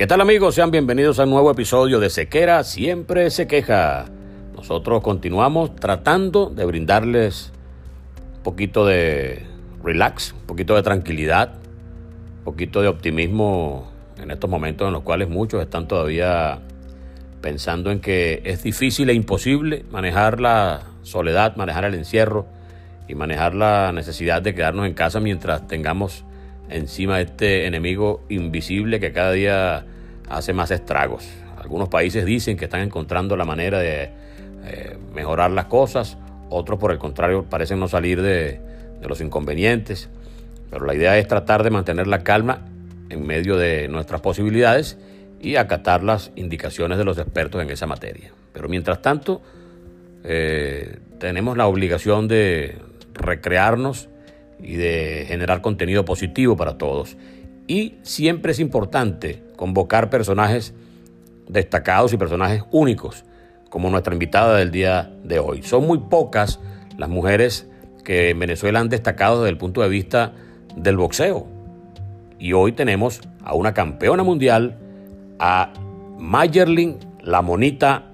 ¿Qué tal amigos? Sean bienvenidos a un nuevo episodio de Sequera Siempre se queja. Nosotros continuamos tratando de brindarles un poquito de relax, un poquito de tranquilidad, un poquito de optimismo en estos momentos en los cuales muchos están todavía pensando en que es difícil e imposible manejar la soledad, manejar el encierro y manejar la necesidad de quedarnos en casa mientras tengamos encima este enemigo invisible que cada día hace más estragos. Algunos países dicen que están encontrando la manera de eh, mejorar las cosas, otros por el contrario parecen no salir de, de los inconvenientes, pero la idea es tratar de mantener la calma en medio de nuestras posibilidades y acatar las indicaciones de los expertos en esa materia. Pero mientras tanto, eh, tenemos la obligación de recrearnos y de generar contenido positivo para todos. Y siempre es importante convocar personajes destacados y personajes únicos, como nuestra invitada del día de hoy. Son muy pocas las mujeres que en Venezuela han destacado desde el punto de vista del boxeo. Y hoy tenemos a una campeona mundial, a Mayerlin La Monita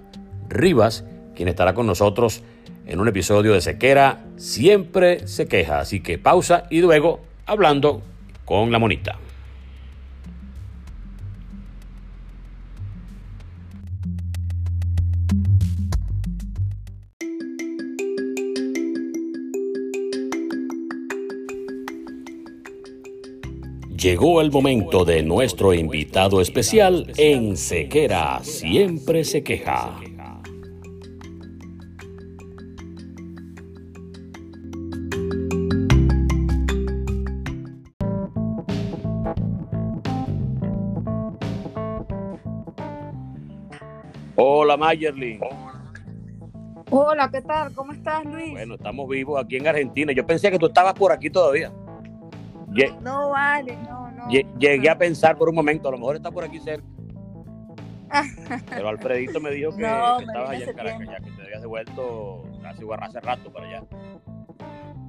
Rivas, quien estará con nosotros en un episodio de Sequera. Siempre se queja, así que pausa y luego hablando con La Monita. Llegó el momento de nuestro invitado especial en Sequera, siempre se queja. Hola Mayerlin. Hola, ¿qué tal? ¿Cómo estás, Luis? Bueno, estamos vivos aquí en Argentina. Yo pensé que tú estabas por aquí todavía. no vale, no, no. Llegué a pensar por un momento, a lo mejor está por aquí cerca. Pero Alfredito me dijo que, estabas allá en Caracas, ya que te habías devuelto hace, hace rato para allá.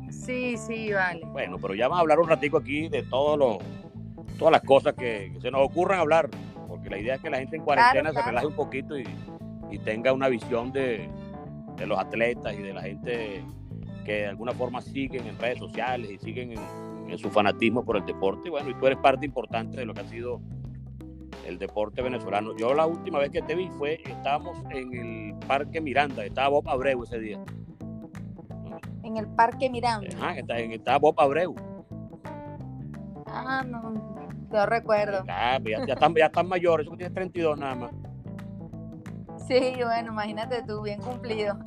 Sí, sí, vale. Bueno, pero ya vamos a hablar un ratico aquí de todo lo, todas las cosas que, se nos ocurran hablar, porque la idea es que la gente en cuarentena se relaje un poquito y, y tenga una visión de, de, los atletas y de la gente que de alguna forma siguen en redes sociales y siguen en, en su fanatismo por el deporte. Bueno, y tú eres parte importante de lo que ha sido el deporte venezolano. Yo la última vez que te vi fue, estábamos en el Parque Miranda, estaba Bob Abreu ese día. En el Parque Miranda. Ajá, estaba Bob Abreu. Ah, no, no recuerdo. Ya, ya, ya, están, ya están mayores, eso tienes 32 nada más. Sí, bueno, imagínate tú, bien cumplido.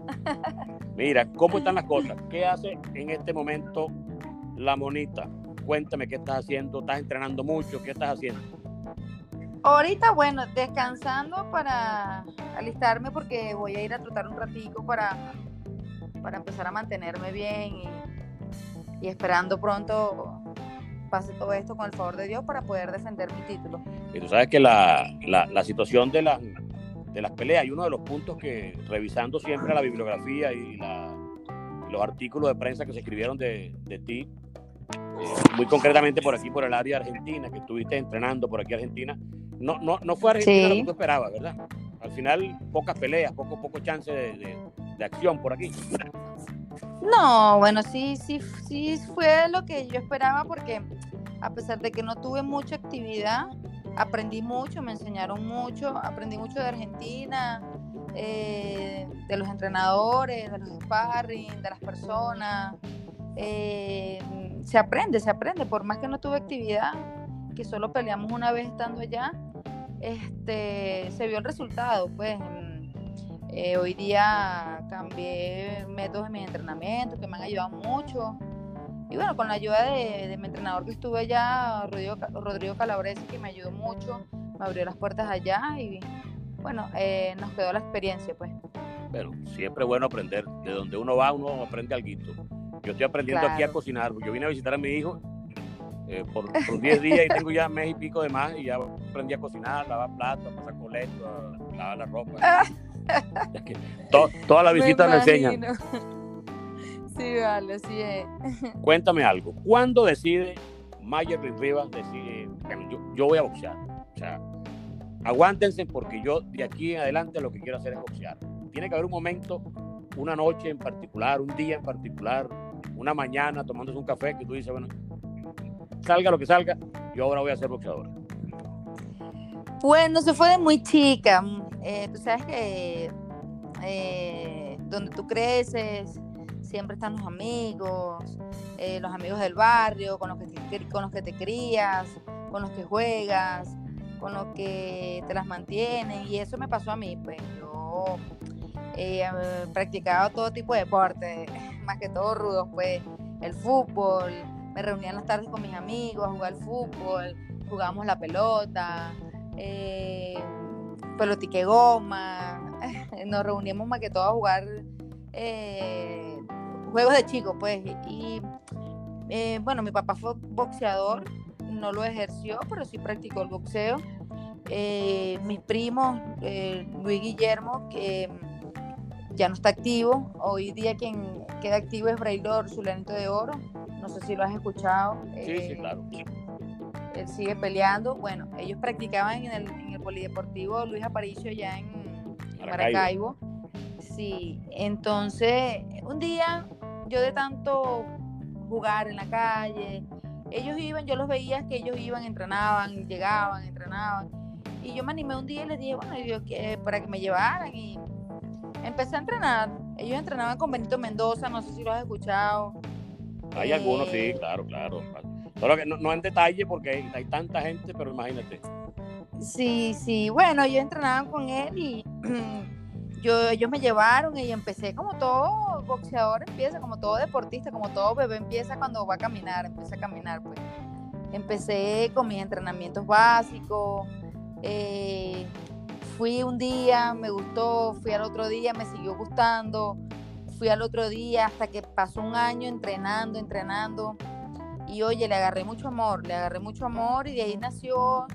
Mira, ¿cómo están las cosas? ¿Qué hace en este momento la monita? Cuéntame qué estás haciendo, estás entrenando mucho, ¿qué estás haciendo? Ahorita, bueno, descansando para alistarme porque voy a ir a trotar un ratico para, para empezar a mantenerme bien y, y esperando pronto pase todo esto con el favor de Dios para poder defender mi título. Y tú sabes que la, la, la situación de, las de las peleas, y uno de los puntos que, revisando siempre la bibliografía y la, los artículos de prensa que se escribieron de, de ti, eh, muy concretamente por aquí, por el área argentina, que estuviste entrenando por aquí Argentina, no, no, no fue Argentina sí. lo que tú esperabas, ¿verdad? Al final, pocas peleas, poco, poco chance de, de, de acción por aquí. No, bueno, sí, sí, sí fue lo que yo esperaba porque a pesar de que no tuve mucha actividad, aprendí mucho, me enseñaron mucho, aprendí mucho de Argentina, eh, de los entrenadores, de los sparring, de las personas. Eh, se aprende, se aprende, por más que no tuve actividad, que solo peleamos una vez estando allá, este, se vio el resultado, pues. Eh, hoy día cambié métodos de mi entrenamiento que me han ayudado mucho. Y bueno, con la ayuda de, de mi entrenador que estuve allá, Rodrigo, Rodrigo Calabresi, que me ayudó mucho, me abrió las puertas allá y bueno, eh, nos quedó la experiencia, pues. Bueno, siempre es bueno aprender. De donde uno va, uno aprende algo. Yo estoy aprendiendo claro. aquí a cocinar. Yo vine a visitar a mi hijo eh, por 10 días y tengo ya mes y pico de más y ya aprendí a cocinar, lavar platos, pasar coleto, lavar la ropa. to, toda la visita me, me enseñan. Sí, vale, sí es. Cuéntame algo. ¿Cuándo decide Mayer Rivas decide, yo, yo voy a boxear? O sea, aguántense porque yo de aquí en adelante lo que quiero hacer es boxear. Tiene que haber un momento, una noche en particular, un día en particular, una mañana tomándose un café que tú dices, bueno, salga lo que salga, yo ahora voy a ser boxeador. Bueno, se fue de muy chica. Eh, tú sabes que eh, donde tú creces, siempre están los amigos, eh, los amigos del barrio, con los, que te, con los que te crías, con los que juegas, con los que te las mantienen. Y eso me pasó a mí, pues yo eh, practicaba todo tipo de deporte, más que todo rudos, pues el fútbol, me reunía en las tardes con mis amigos a jugar fútbol, jugábamos la pelota, eh, pelotique goma, nos reuníamos más que todo a jugar eh, juegos de chicos, pues. Y eh, bueno, mi papá fue boxeador, no lo ejerció, pero sí practicó el boxeo. Eh, mis primos, eh, Luis Guillermo, que ya no está activo, hoy día quien queda activo es Braylor Zulanito de Oro, no sé si lo has escuchado. Sí, sí, claro. Él sigue peleando. Bueno, ellos practicaban en el, en el Polideportivo Luis Aparicio ya en, en Maracaibo. Sí, entonces un día yo de tanto jugar en la calle, ellos iban, yo los veía que ellos iban, entrenaban, llegaban, entrenaban. Y yo me animé un día y les dije, bueno, yo, para que me llevaran. Y empecé a entrenar. Ellos entrenaban con Benito Mendoza, no sé si lo has escuchado. Hay eh, algunos, sí, claro, claro. Solo que no, no en detalle porque hay, hay, tanta gente, pero imagínate. Sí, sí, bueno, yo entrenaba con él y yo, ellos me llevaron y empecé como todo boxeador empieza, como todo deportista, como todo bebé empieza cuando va a caminar, empieza a caminar, pues. Empecé con mis entrenamientos básicos, eh, fui un día, me gustó, fui al otro día, me siguió gustando, fui al otro día hasta que pasó un año entrenando, entrenando. Y oye, le agarré mucho amor, le agarré mucho amor y de ahí nació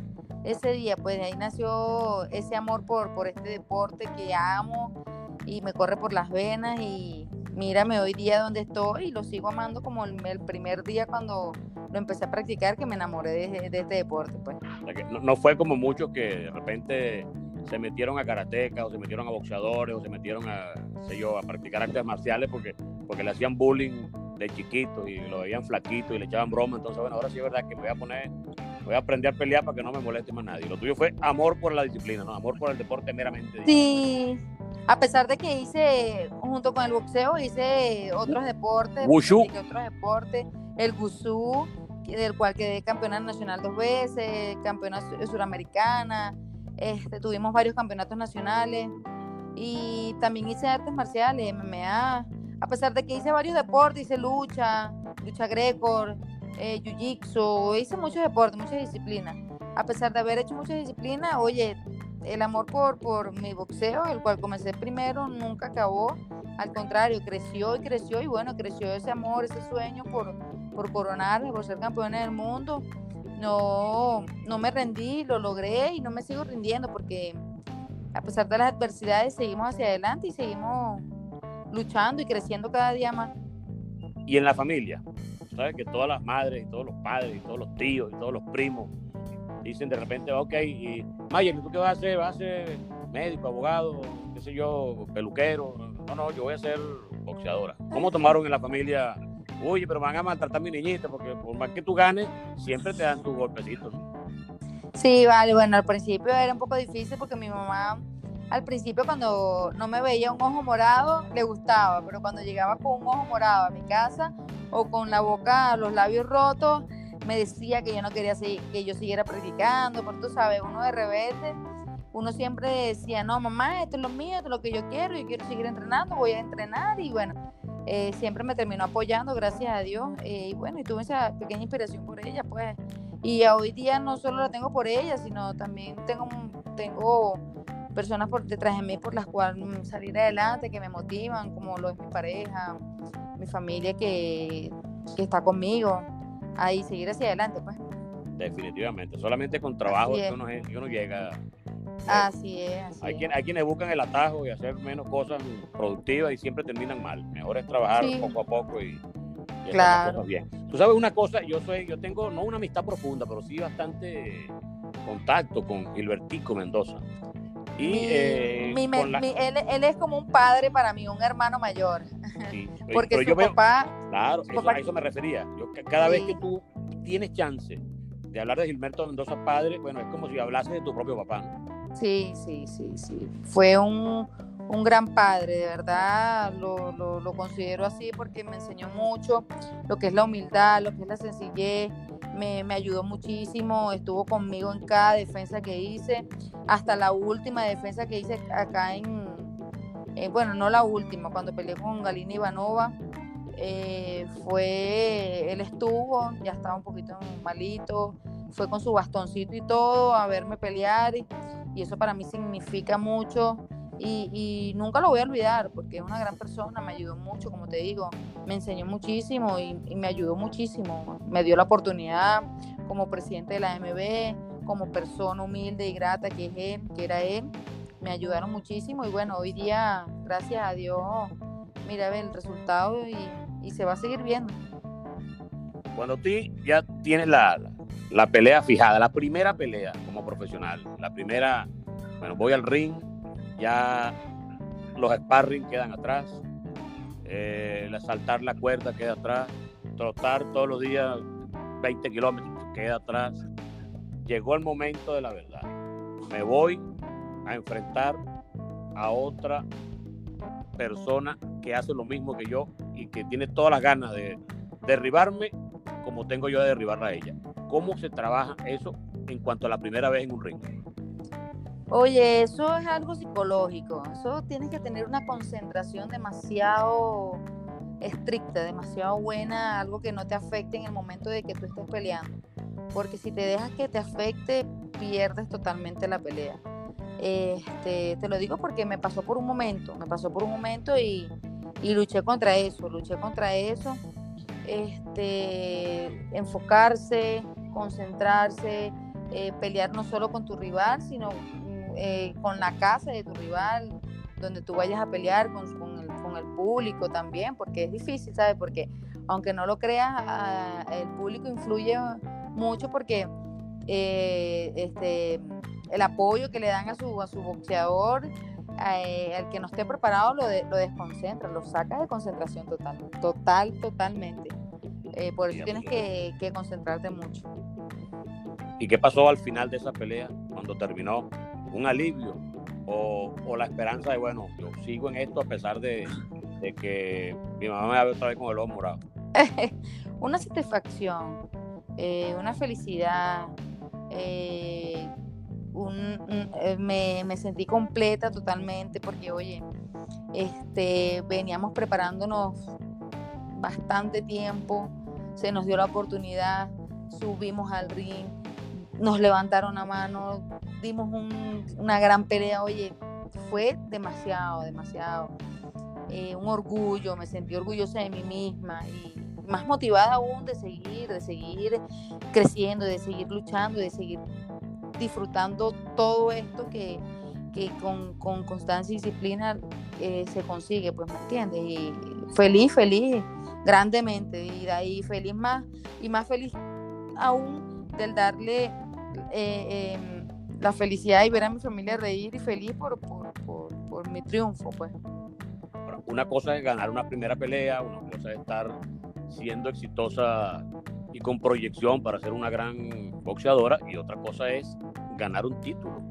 ese día, pues de ahí nació ese amor por, por este deporte que amo y me corre por las venas y mírame hoy día donde estoy y lo sigo amando como el, el primer día cuando lo empecé a practicar que me enamoré de, de este deporte. Pues. No, no, fue como muchos que de repente se metieron a karateca o se metieron a boxeadores o se metieron a, sé yo, a practicar artes marciales porque, porque le hacían bullying de chiquito y lo veían flaquito y le echaban broma. Entonces, bueno, ahora sí es verdad que me voy a poner, voy a aprender a pelear para que no me moleste más nadie. Lo tuyo fue amor por la disciplina, ¿no? Amor por el deporte meramente. Sí. A pesar de que hice, junto con el boxeo, hice otros deportes. Wushu. Otros deportes. El Gusú, del cual quedé campeona nacional dos veces, campeona suramericana. Este, tuvimos varios campeonatos nacionales. Y también hice artes marciales, MMA a pesar de que hice varios deportes, hice lucha, lucha greco, eh, jiu-jitsu, hice muchos deportes, muchas disciplinas. a pesar de haber hecho mucha disciplina, oye, el amor por, por mi boxeo, el cual comencé primero, nunca acabó. Al contrario, creció y creció y bueno, creció ese amor, ese sueño por, por coronarme, por ser campeona del mundo. No, no me rendí, lo logré y no me sigo rindiendo porque a pesar de las adversidades seguimos hacia adelante y seguimos luchando y creciendo cada día más. Y en la familia, sabes que todas las madres y todos los padres y todos los tíos y todos los primos dicen de repente, ok, y Mayer, ¿tú qué vas a hacer? ¿Vas a ser médico, abogado, qué sé yo, peluquero? No, no, yo voy a ser boxeadora. ¿Cómo tomaron en la familia? Oye, pero van a maltratar a mi niñita porque por más que tú ganes, siempre te dan tus golpecitos. Sí, vale, bueno, al principio era un poco difícil porque mi mamá al principio cuando no me veía un ojo morado le gustaba, pero cuando llegaba con un ojo morado a mi casa o con la boca, los labios rotos, me decía que yo no quería seguir, que yo siguiera practicando, porque tú sabes, uno de rebelde, uno siempre decía, no, mamá, esto es lo mío, esto es lo que yo quiero, yo quiero seguir entrenando, voy a entrenar y bueno, eh, siempre me terminó apoyando, gracias a Dios, eh, y bueno, y tuve esa pequeña inspiración por ella, pues, y hoy día no solo la tengo por ella, sino también tengo, tengo personas por detrás de mí por las cuales salir adelante, que me motivan, como lo es mi pareja, mi familia que, que está conmigo ahí seguir hacia adelante, pues. Definitivamente, solamente con trabajo uno, uno, llega. Así es. hay, hay quienes buscan el atajo y hacer menos cosas productivas y siempre terminan mal. Mejor es trabajar poco a poco y, hacer cosas bien. Tú sabes una cosa, yo soy, yo tengo no una amistad profunda, pero sí bastante contacto con Gilbertico Mendoza. Y, eh, él, es como un padre para mí, un hermano mayor. Porque su papá. claro, a eso me refería. Yo, cada vez que tú tienes chance de hablar de Gilberto Mendoza padre, bueno, es como si hablases de tu propio papá. Sí, sí, sí, sí. Fue un, un gran padre, de verdad lo, lo, lo, considero así porque me enseñó mucho lo que es la humildad, lo que es la sencillez, me, me, ayudó muchísimo, estuvo conmigo en cada defensa que hice, hasta la última defensa que hice acá en, bueno, no la última, cuando peleé con Galina Ivanova, eh, fue, él estuvo, ya estaba un poquito malito, fue con su bastoncito y todo a verme pelear y, eso para mí significa mucho y, y, nunca lo voy a olvidar porque es una gran persona, me ayudó mucho, como te digo, me enseñó muchísimo y, y me ayudó muchísimo, me dio la oportunidad como presidente de la MB, como persona humilde y grata que es él, que era él me ayudaron muchísimo y bueno, hoy día, gracias a Dios, mira el resultado y, se va a seguir viendo. Cuando tú ya tienes la, la, pelea fijada, la primera pelea como profesional, la primera, bueno, voy al ring, ya los sparring quedan atrás, eh, saltar la cuerda queda atrás, trotar todos los días 20 kilómetros queda atrás. Llegó el momento de la verdad. Me voy a enfrentar a otra persona que hace lo mismo que yo y que tiene todas las ganas de derribarme como tengo yo de derribarla a ella. ¿Cómo se trabaja eso en cuanto a la primera vez en un ring? Oye, eso es algo psicológico. Eso tienes que tener una concentración demasiado estricta, demasiado buena, algo que no te afecte en el momento de que tú estés peleando. Porque si te dejas que te afecte, pierdes totalmente la pelea. Este, te lo digo porque me pasó por un momento, me pasó por un momento y, luché contra eso, luché contra eso. Este, enfocarse, concentrarse, eh, pelear no solo con tu rival, sino eh, con la casa de tu rival, donde tú vayas a pelear con, el, público también, porque es difícil, ¿sabes? Porque aunque no lo creas, el público influye mucho porque eh, este, el apoyo que le dan a su, a su boxeador, eh, al que no esté preparado lo, lo desconcentra, lo saca de concentración total, total, totalmente. Eh, por eso tienes que, que, concentrarte mucho. ¿Y qué pasó al final de esa pelea cuando terminó? ¿Un alivio o, o la esperanza de, bueno, yo sigo en esto a pesar de, de que mi mamá me va otra vez con el ojo morado? una satisfacción, eh, una felicidad. Eh, eh, me, sentí completa totalmente porque, oye, este, veníamos preparándonos bastante tiempo, se nos dio la oportunidad, subimos al ring, nos levantaron la mano, dimos una gran pelea, oye, fue demasiado, demasiado. Eh, un orgullo, me sentí orgullosa de mí misma y más motivada aún de seguir, de seguir creciendo, de seguir luchando, de seguir disfrutando todo esto que, con, constancia y disciplina eh, se consigue, pues me entiendes. Y feliz, feliz, grandemente, y de ahí feliz más, y más feliz aún del darle eh, em, la felicidad y ver a mi familia reír y feliz por, por, por mi triunfo, pues. Una cosa es ganar una primera pelea, una cosa es estar siendo exitosa y con proyección para ser una gran boxeadora y otra cosa es ganar un título.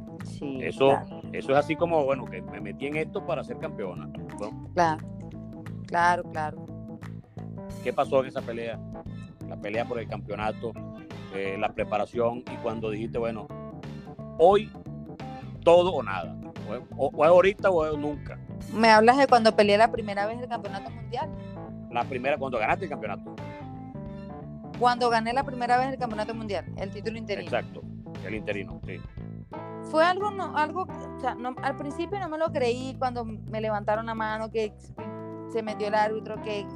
eso, eso es así como, bueno, que me metí en esto para ser campeona. Claro, claro, claro. ¿Qué pasó en esa pelea? La pelea por el campeonato, eh, la preparación y cuando dijiste, bueno, hoy todo o nada, o, o, ahorita o nunca. ¿Me hablas de cuando peleé la primera vez el campeonato mundial? La primera, cuando ganaste el campeonato. Cuando gané la primera vez el campeonato mundial, el título interino. Exacto, el interino, sí. Fue algo, no, algo, o sea, no, al principio no me lo creí cuando me levantaron la mano, que se metió el árbitro, que,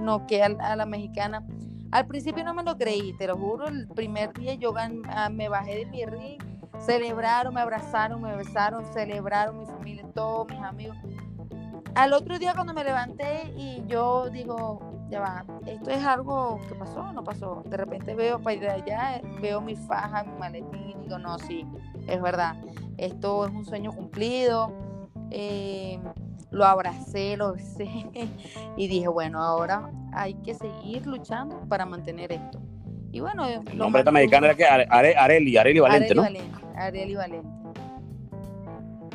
no que a, la mexicana. Al principio no me lo creí, te lo juro, el primer día yo ah, me bajé de mi ring, celebraron, me abrazaron, me besaron, celebraron mi familia, todos mis amigos al otro día cuando me levanté y yo digo, ya va, esto es algo que pasó o no pasó. De repente veo para ir allá, veo mi faja, mi maletín y digo, no, sí, es verdad, esto es un sueño cumplido. Eh, lo abracé, lo besé y dije, bueno, ahora hay que seguir luchando para mantener esto. Y bueno, el nombre esta mexicana era que Areli, Areli Valente, ¿no? Areli Valente.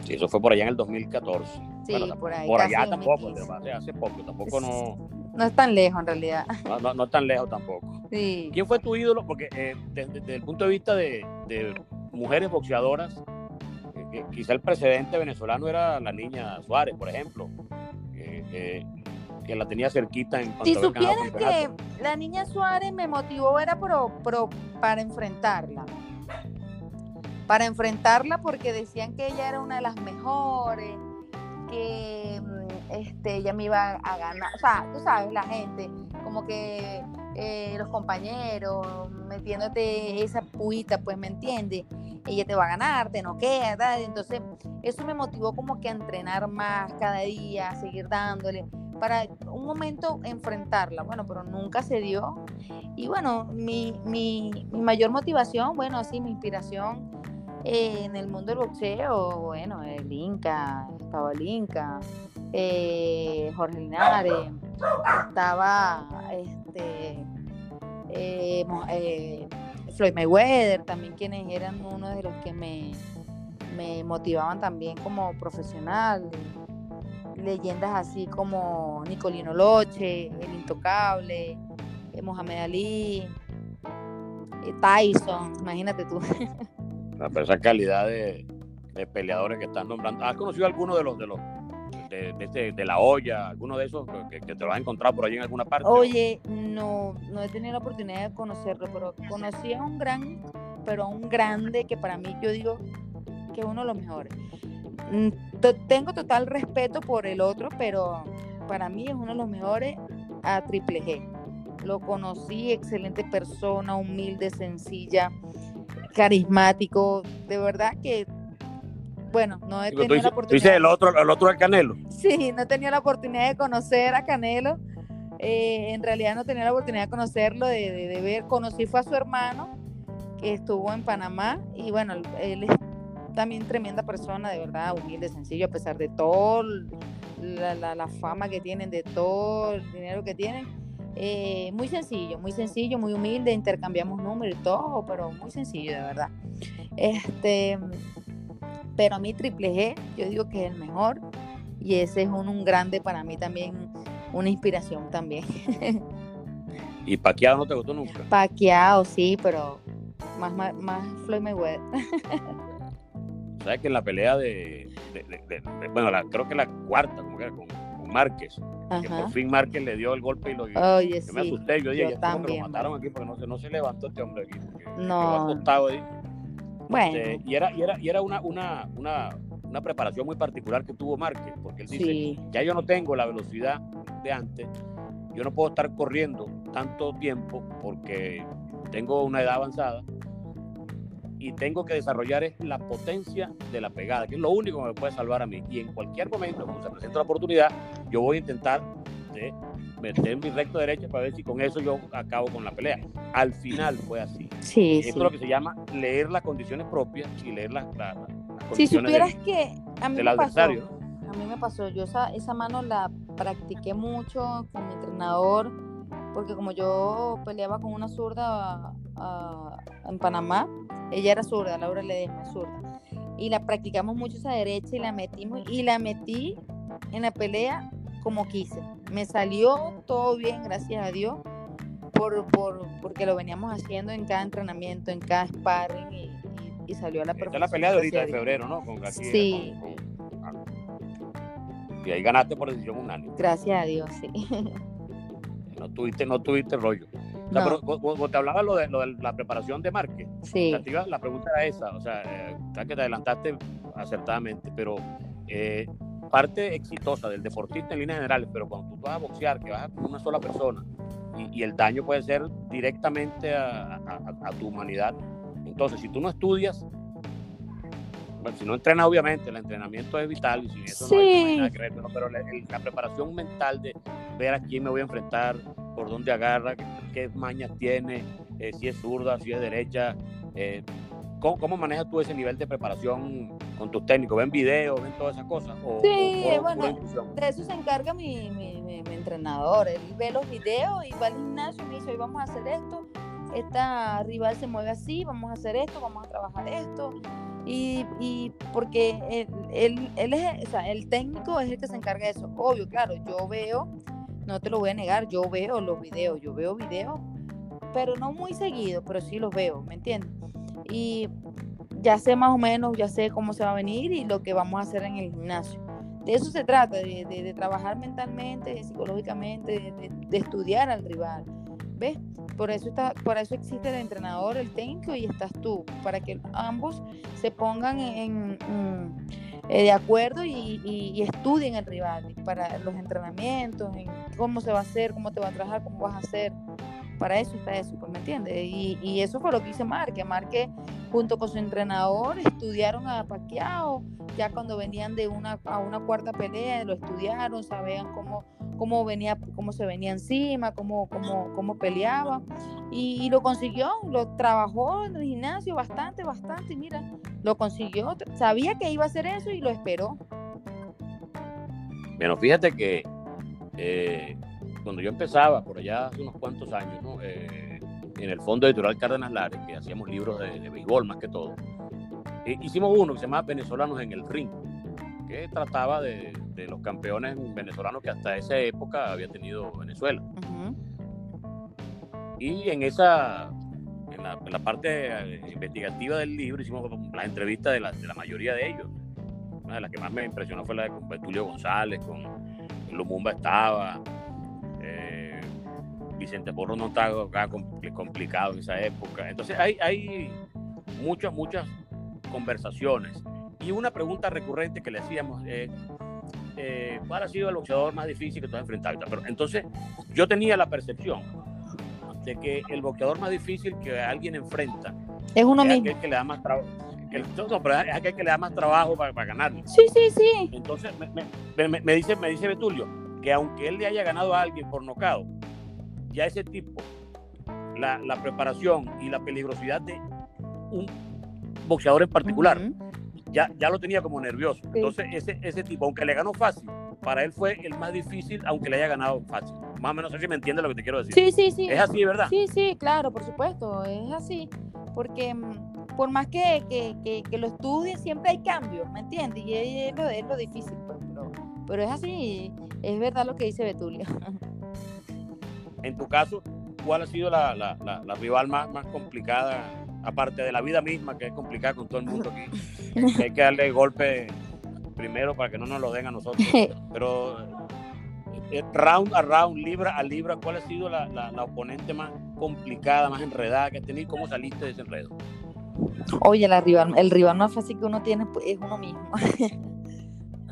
Sí, eso fue por allá en el 2014. Sí, por ahí. Por allá tampoco, hace poco, tampoco no. No es tan lejos en realidad. No, no, es tan lejos tampoco. Sí. ¿Quién fue tu ídolo? Porque eh, desde, el punto de vista de, mujeres boxeadoras, eh, quizá el precedente venezolano era la niña Suárez, por ejemplo, que la tenía cerquita en Si supieras que la niña Suárez me motivó era pro, pro, para enfrentarla. Para enfrentarla porque decían que ella era una de las mejores, que mm, este, ella me iba a ganar, o sea, tú sabes, la gente, como que eh, los compañeros metiéndote esa puita, pues me entiende, ella te va a ganar, te no queda, entonces eso me motivó como que a entrenar más cada día, a seguir dándole, para un momento enfrentarla, bueno, pero nunca se dio. Y bueno, mi, mi, mayor motivación, bueno, así mi inspiración en el mundo del boxeo, bueno, el Inca, estaba el Inca, eh, Jorge Linares, estaba este, eh, eh, Floyd Mayweather, también quienes eran uno de los que me, me motivaban también como profesional. Leyendas así como Nicolino Loche, El Intocable, Mohamed Ali, Tyson, imagínate tú. Pero esa calidad de, peleadores que están nombrando. ¿Has conocido alguno de los de los de, este, de, la olla, alguno de esos que, te lo has encontrado por allí en alguna parte? Oye, no, no he tenido la oportunidad de conocerlo, pero conocí a un gran, pero a un grande que para mí yo digo que es uno de los mejores. Mm, tengo total respeto por el otro, pero para mí es uno de los mejores a Triple G. Lo conocí, excelente persona, humilde, sencilla, carismático, de verdad que, bueno, no he tenido la oportunidad. Dice el otro, el otro es Canelo. Sí, no he tenido la oportunidad de conocer a Canelo. Eh, en realidad no tenía la oportunidad de conocerlo, de, de, ver, conocí fue a su hermano que estuvo en Panamá y bueno, él es también tremenda persona, de verdad, humilde, sencillo, a pesar de todo la, la, la fama que tienen, de todo el dinero que tienen eh, muy sencillo, muy sencillo, muy humilde, intercambiamos números y todo, pero muy sencillo, de verdad. Este, pero a mí Triple G, yo digo que es el mejor y ese es un, grande para mí también, una inspiración también. ¿Y Paqueado no te gustó nunca? Paqueado, sí, pero más, más, más Floyd Mayweather. ¿Sabes que en la pelea de, bueno, creo que la cuarta, como que con, con Márquez, que por fin Márquez le dio el golpe y lo Oye, me asusté, yo dije, yo también, lo mataron aquí porque no se, no se levantó este hombre aquí. no. Acostado ahí. Bueno. Este, y era, y era, y era una, una, una, una preparación muy particular que tuvo Márquez, porque él dice, Sí. ya yo no tengo la velocidad de antes, yo no puedo estar corriendo tanto tiempo porque tengo una edad avanzada y tengo que desarrollar es la potencia de la pegada, que es lo único que me puede salvar a mí. Y en cualquier momento, cuando se presenta la oportunidad, yo voy a intentar de meter mi recto derecho para ver si con eso yo acabo con la pelea. Al final fue así. Sí, sí. es lo que se llama leer las condiciones propias y leer las, las- las Si condiciones supieras del- que a mí del me pasó, adversario. a mí me pasó, yo esa, esa mano la practiqué mucho con mi entrenador, porque como yo peleaba con una zurda ah, en Panamá, ella era zurda, Laura Ledesma es zurda, y la practicamos mucho esa derecha y la metimos, y la metí en la pelea como quise. Me salió todo bien, gracias a Dios, por, por, porque lo veníamos haciendo en cada entrenamiento, en cada sparring, y, y- y salió a la Esta es la perfección, pelea de ahorita de febrero, ¿no? Con García, Sí. con- con- y ahí ganaste por decisión unánime. Gracias a Dios, sí. No tuviste, no tuviste rollo. O sea, No. pero te hablaba lo de, lo de la preparación de Márquez, Sí, o sea, te iba- la pregunta era esa, o sea, eh, que te adelantaste acertadamente, pero eh, parte exitosa del deportista en líneas generales, pero cuando tú vas a boxear, que vas con una sola persona y, y el daño puede ser directamente a, a- a- a tu humanidad, entonces si tú no estudias, bueno, si no entrenas obviamente, el entrenamiento es vital y sin eso no, hay, no hay Sí. nada que ver, pero, la preparación mental de ver a quién me voy a enfrentar, por dónde agarra, qué, mañas tiene, eh, si es zurda, si es derecha. eh, ¿cómo, cómo manejas tú ese nivel de preparación con tus técnicos? ¿Ven videos, ven todas esas cosas? ¿O, Sí, o bueno, de eso se encarga mi, mi, mi- mi entrenador. Él ve los videos y va al gimnasio y me dice, hoy vamos a hacer esto, esta rival se mueve así, vamos a hacer esto, vamos a trabajar esto. Y, y porque él, él, él es, o sea, el técnico es el que se encarga de eso. Obvio, claro, yo veo, no te lo voy a negar, yo veo los videos, yo veo videos, pero no muy seguido, pero sí los veo, ¿me entiendes? Y ya sé más o menos, ya sé cómo se va a venir y lo que vamos a hacer en el gimnasio. De eso se trata, de, de- trabajar mentalmente, psicológicamente, de, estudiar al rival. ¿Ves? Por eso, está, eso existe el entrenador, el técnico y estás tú, para que ambos se pongan en, eh, de acuerdo y, estudien el rival para los entrenamientos, en cómo se va a hacer, cómo te va a trabajar, cómo vas a hacer. Para eso está eso, pues, ¿me entiendes? Y, y eso fue lo que hice Marque. Marque, junto con su entrenador, estudiaron a Pacquiao. Ya cuando venían de una a una cuarta pelea, lo estudiaron, sabían cómo, cómo venía, cómo se venía encima, cómo, cómo, cómo peleaba. Y, lo consiguió, lo trabajó en el gimnasio bastante, bastante. y Mira, lo consiguió. Sabía que iba a hacer eso y lo esperó. Bueno, fíjate que eh, cuando yo empezaba, por allá hace unos cuantos años, ¿no? Eh, en el Fondo Editorial Cárdenas Lares, que hacíamos libros de, de béisbol más que todo, eh, hicimos uno que se llamaba Venezolanos en el Ring, que trataba de, de los campeones venezolanos que hasta esa época había tenido Venezuela. Y en esa, en la, en la parte eh, investigativa del libro, hicimos las entrevistas de la, de la mayoría de ellos. Una de las que más me impresionó fue la de con Betulio González, con Lumumba estaba, eh, Vicente Porro no estaba complicado en esa época. Entonces hay, hay muchas, muchas conversaciones. Y una pregunta recurrente que le hacíamos es, eh, ¿cuál ha sido el boxeador más difícil que tú has enfrentado? Pero entonces yo tenía la percepción de que el boxeador más difícil que alguien enfrenta Es uno es mismo. aquel que le da más trabajo. No, pero es aquel que le da más trabajo para, para ganarle. Sí, sí, sí. Entonces me, me- dice, me dice Betulio que aunque él le haya ganado a alguien por nocao, ya ese tipo, la, la preparación y la peligrosidad de un boxeador en particular. Ya, ya lo tenía como nervioso. Entonces ese, ese tipo, aunque le ganó fácil, para él fue el más difícil, aunque le haya ganado fácil. Más o menos así me entiende lo que te quiero decir. Sí, sí, sí. Es así, ¿verdad? Sí, sí, claro, por supuesto, es así. Porque mm, por más que, que, que, que lo estudie, siempre hay cambios, ¿me entiendes? Y es, es lo, es lo difícil, pues, pero, pero es así, es verdad lo que dice Betulio. En tu caso, ¿cuál ha sido la, la, la, la rival más, más complicada, aparte de la vida misma, que es complicada con todo el mundo aquí? hay que darle golpe primero para que no nos lo den a nosotros. Pero eh, round a round, libra a libra, ¿cuál ha sido la, la, la oponente más complicada, más enredada que has tenido? ¿Cómo saliste de ese enredo? Oye, la rival, el rival más fácil que uno tiene pues, es uno mismo.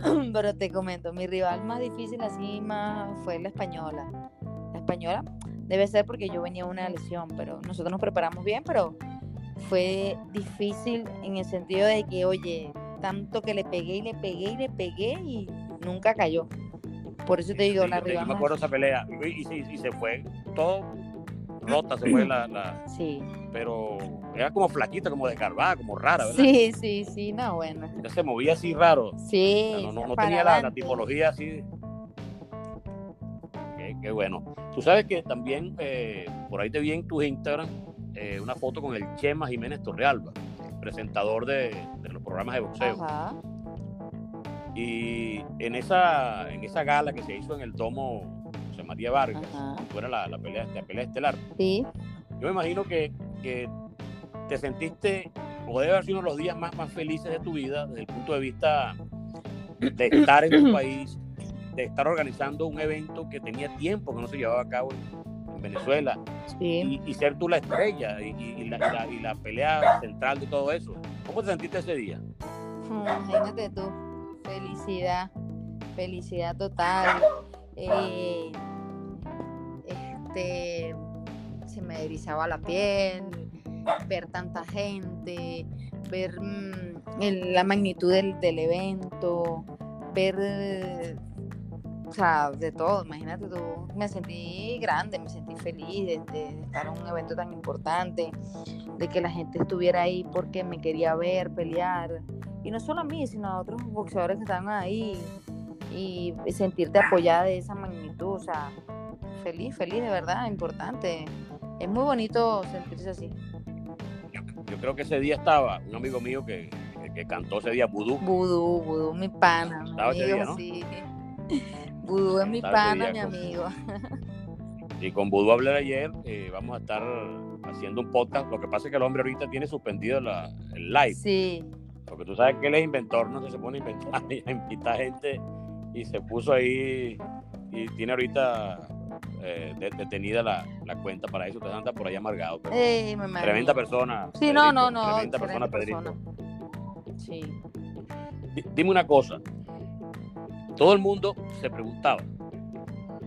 Pero te comento, mi rival más difícil así más fue la española. La española debe ser porque yo venía una lesión, pero nosotros nos preparamos bien, pero fue difícil en el sentido de que, oye, tanto que le pegué y le pegué y le pegué y nunca cayó. Por eso te digo, la rival. Yo me acuerdo esa pelea y, y, se fue todo rota, se fue la, la, Sí. Pero era como flaquita, como desgarbada, como rara, ¿verdad? Sí, sí, sí, no, bueno. Ya se movía así raro. Sí. no, no, no tenía la, la, tipología así. Qué, qué, bueno. Tú sabes que también eh, por ahí te vi en tu Instagram eh, una foto con el Chema Jiménez Torrealba, presentador de, de los programas de boxeo. Ajá. Y en esa, en esa gala que se hizo en el domo José María Vargas, fuera la, la, pelea, la pelea estelar. Sí. Yo me imagino que, que te sentiste, o debe haber sido uno de los días más, más felices de tu vida, desde el punto de vista de estar en tu país, de estar organizando un evento que tenía tiempo que no se llevaba a cabo Venezuela, sí. y, y, ser tú la estrella y, y, la, la, y, la, pelea central de todo eso. ¿Cómo te sentiste ese día? Imagínate tú, felicidad, felicidad total. Eh, este, se me erizaba la piel, ver tanta gente, ver mmm, el, la magnitud del, del, evento, ver, sea, de todo, imagínate tú, me sentí grande, me sentí feliz de, de, estar en un evento tan importante, de que la gente estuviera ahí porque me quería ver pelear, y no solo a mí, sino a otros boxeadores que estaban ahí, y sentirte apoyada de esa magnitud, o sea, feliz, feliz, de verdad, importante. Es muy bonito sentirse así. Yo, creo que ese día estaba un amigo mío que, que, que cantó ese día Vudú. Vudú, Vudú, mi pana. Estaba mi ese amigo, día, ¿no? sí. Vudú es mi pana, mi amigo. Y con Vudú hablé ayer, eh, vamos a estar haciendo un podcast. Lo que pasa es que el hombre ahorita tiene suspendido la, el live. Sí, Porque tú sabes que él es inventor, no se pone a inventar y a invitar gente y se puso ahí y tiene ahorita eh, de- detenida la, la cuenta para eso. Te anda por ahí amargado. pero Ey, tremenda persona. Sí, no, Pedrito, no, no. Tremenda persona, excelente Pedrito. Sí. Di- Dime una cosa. Todo el mundo se preguntaba,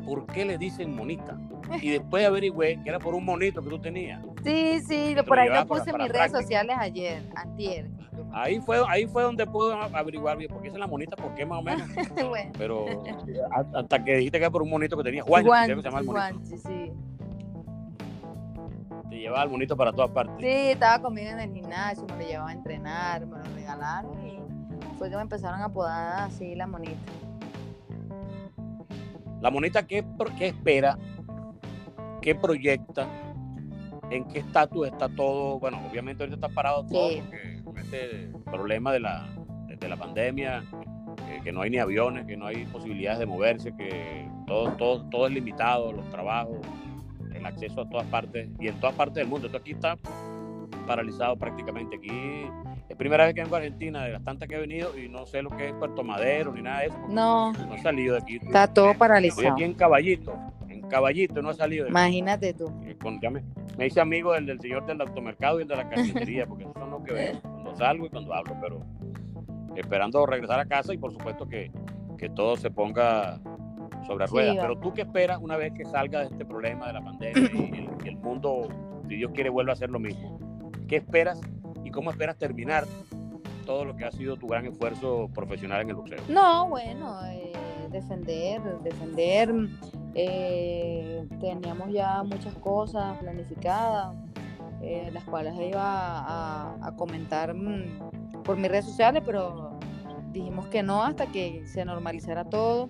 ¿por qué le dicen monita? Y después averigüé que era por un monito que tú tenías. Sí, sí, te por ahí lo puse en mis redes sociales ayer, antier. Ahí fue, ahí fue donde pude averiguar bien por qué es la monita, por qué más o menos. bueno. Pero a- hasta que dijiste que era por un monito que tenía Juan, Juan, que se llama el monito. Juanchi, sí. Te llevaba el monito para todas partes. Sí, estaba conmigo en el gimnasio, me lo llevaba a entrenar, me lo regalaron y fue que me empezaron a apodar así la monita. La monita, ¿qué, qué espera? ¿Qué proyecta? ¿En qué estatus está todo? Bueno, obviamente ahorita está parado todo Sí. porque con este problema de la, de, la pandemia, que, que no hay ni aviones, que no hay posibilidades de moverse, que todo, todo, todo es limitado, los trabajos, el acceso a todas partes y en todas partes del mundo. Esto aquí está paralizado prácticamente. Aquí es primera vez que vengo a Argentina, de las tantas que he venido, y no sé lo que es Puerto Madero ni nada de eso. No, No he salido de aquí. está todo Estoy paralizado. aquí en Caballito, en Caballito, no he salido de aquí. Imagínate tú. Eh, con- ya me, me hice amigo del, del señor del automercado y el de la carnicería, porque esos son los que veo cuando salgo y cuando hablo, pero esperando regresar a casa y por supuesto que, que todo se ponga sobre ruedas. pero tú qué esperas una vez que salga de este problema de la pandemia y el, y el mundo, si Dios quiere, vuelva a ser lo mismo? ¿Qué esperas y cómo esperas terminar todo lo que ha sido tu gran esfuerzo profesional en el boxeo? No, bueno, eh, defender, defender. eh, teníamos ya muchas cosas planificadas, eh, las cuales iba a, comentar mm, por mis redes sociales, pero dijimos que no hasta que se normalizara todo.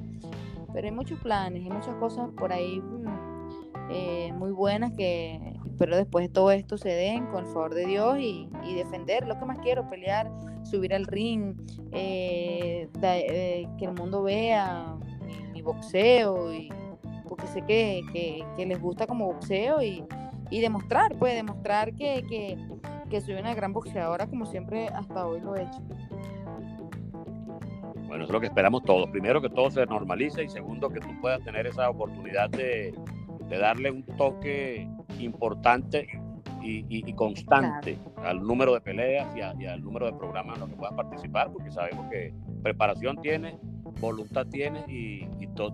Pero hay muchos planes, hay muchas cosas por ahí mm, eh, muy buenas que espero después de todo esto se den con el favor de Dios y, defender lo que más quiero, pelear, subir al ring, eh, eh, que el mundo vea mi, boxeo, y, porque sé que, que- que les gusta como boxeo y, y demostrar, pues demostrar que, que, que soy una gran boxeadora como siempre hasta hoy lo he hecho. Bueno, eso es lo que esperamos todos. Primero, que todo se normalice y segundo, que tú puedas tener esa oportunidad de, de darle un toque importante y, constante al número de peleas y, al número de programas en los que puedas participar, porque sabemos que preparación tiene, voluntad tiene y,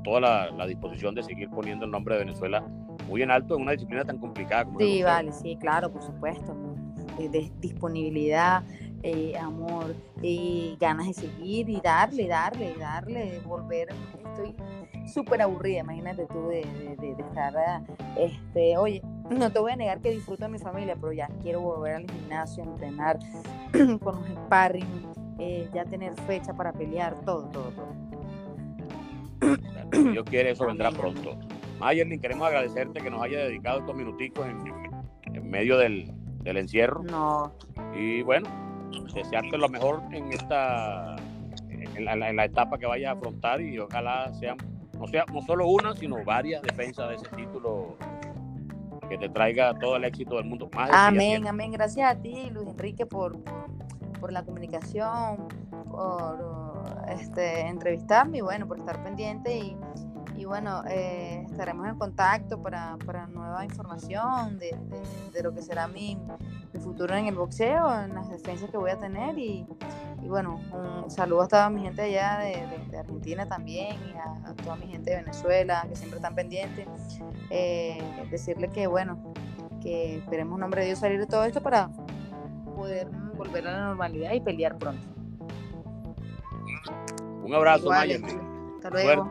toda la, disposición de seguir poniendo el nombre de Venezuela muy en alto en una disciplina tan complicada como Sí, vale, sí, claro, por supuesto. De, disponibilidad, eh, amor y ganas de seguir y darle, darle, darle, volver. Estoy súper aburrida, imagínate tú de, estar, este, oye, no te voy a negar que disfruto de mi familia, pero ya quiero volver al gimnasio, entrenar con los sparring, eh, ya tener fecha para pelear, todo, todo, todo. Si Dios quiere, eso vendrá pronto. Mayerlin, queremos agradecerte que nos haya dedicado estos minuticos en, medio del, encierro. No. Y bueno, desearte lo mejor en esta en la, en la, etapa que vayas a afrontar y ojalá sean no sea no solo una, sino varias defensas de ese título que te traiga todo el éxito del mundo. amén, amén. Gracias a ti, Luis Enrique, por, por, la comunicación, por este, entrevistarme y bueno, por estar pendiente y, y bueno, eh, estaremos en contacto para, para nueva información de, de, lo que será mi, mi, futuro en el boxeo, en las defensas que voy a tener y, y bueno, un saludo a toda mi gente allá de, Argentina también y a, toda mi gente de Venezuela que siempre están pendientes. Eh, decirle que bueno, que esperemos en nombre de Dios salir de todo esto para poder volver a la normalidad y pelear pronto. Un abrazo, Mayerlin. Hasta luego.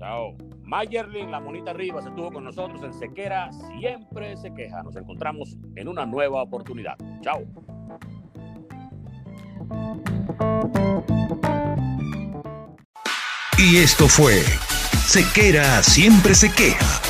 Chao. Mayerlin, la monita arriba, se estuvo con nosotros en Sequera, siempre se queja. Nos encontramos en una nueva oportunidad. Chao. Y esto fue Sequera siempre se queja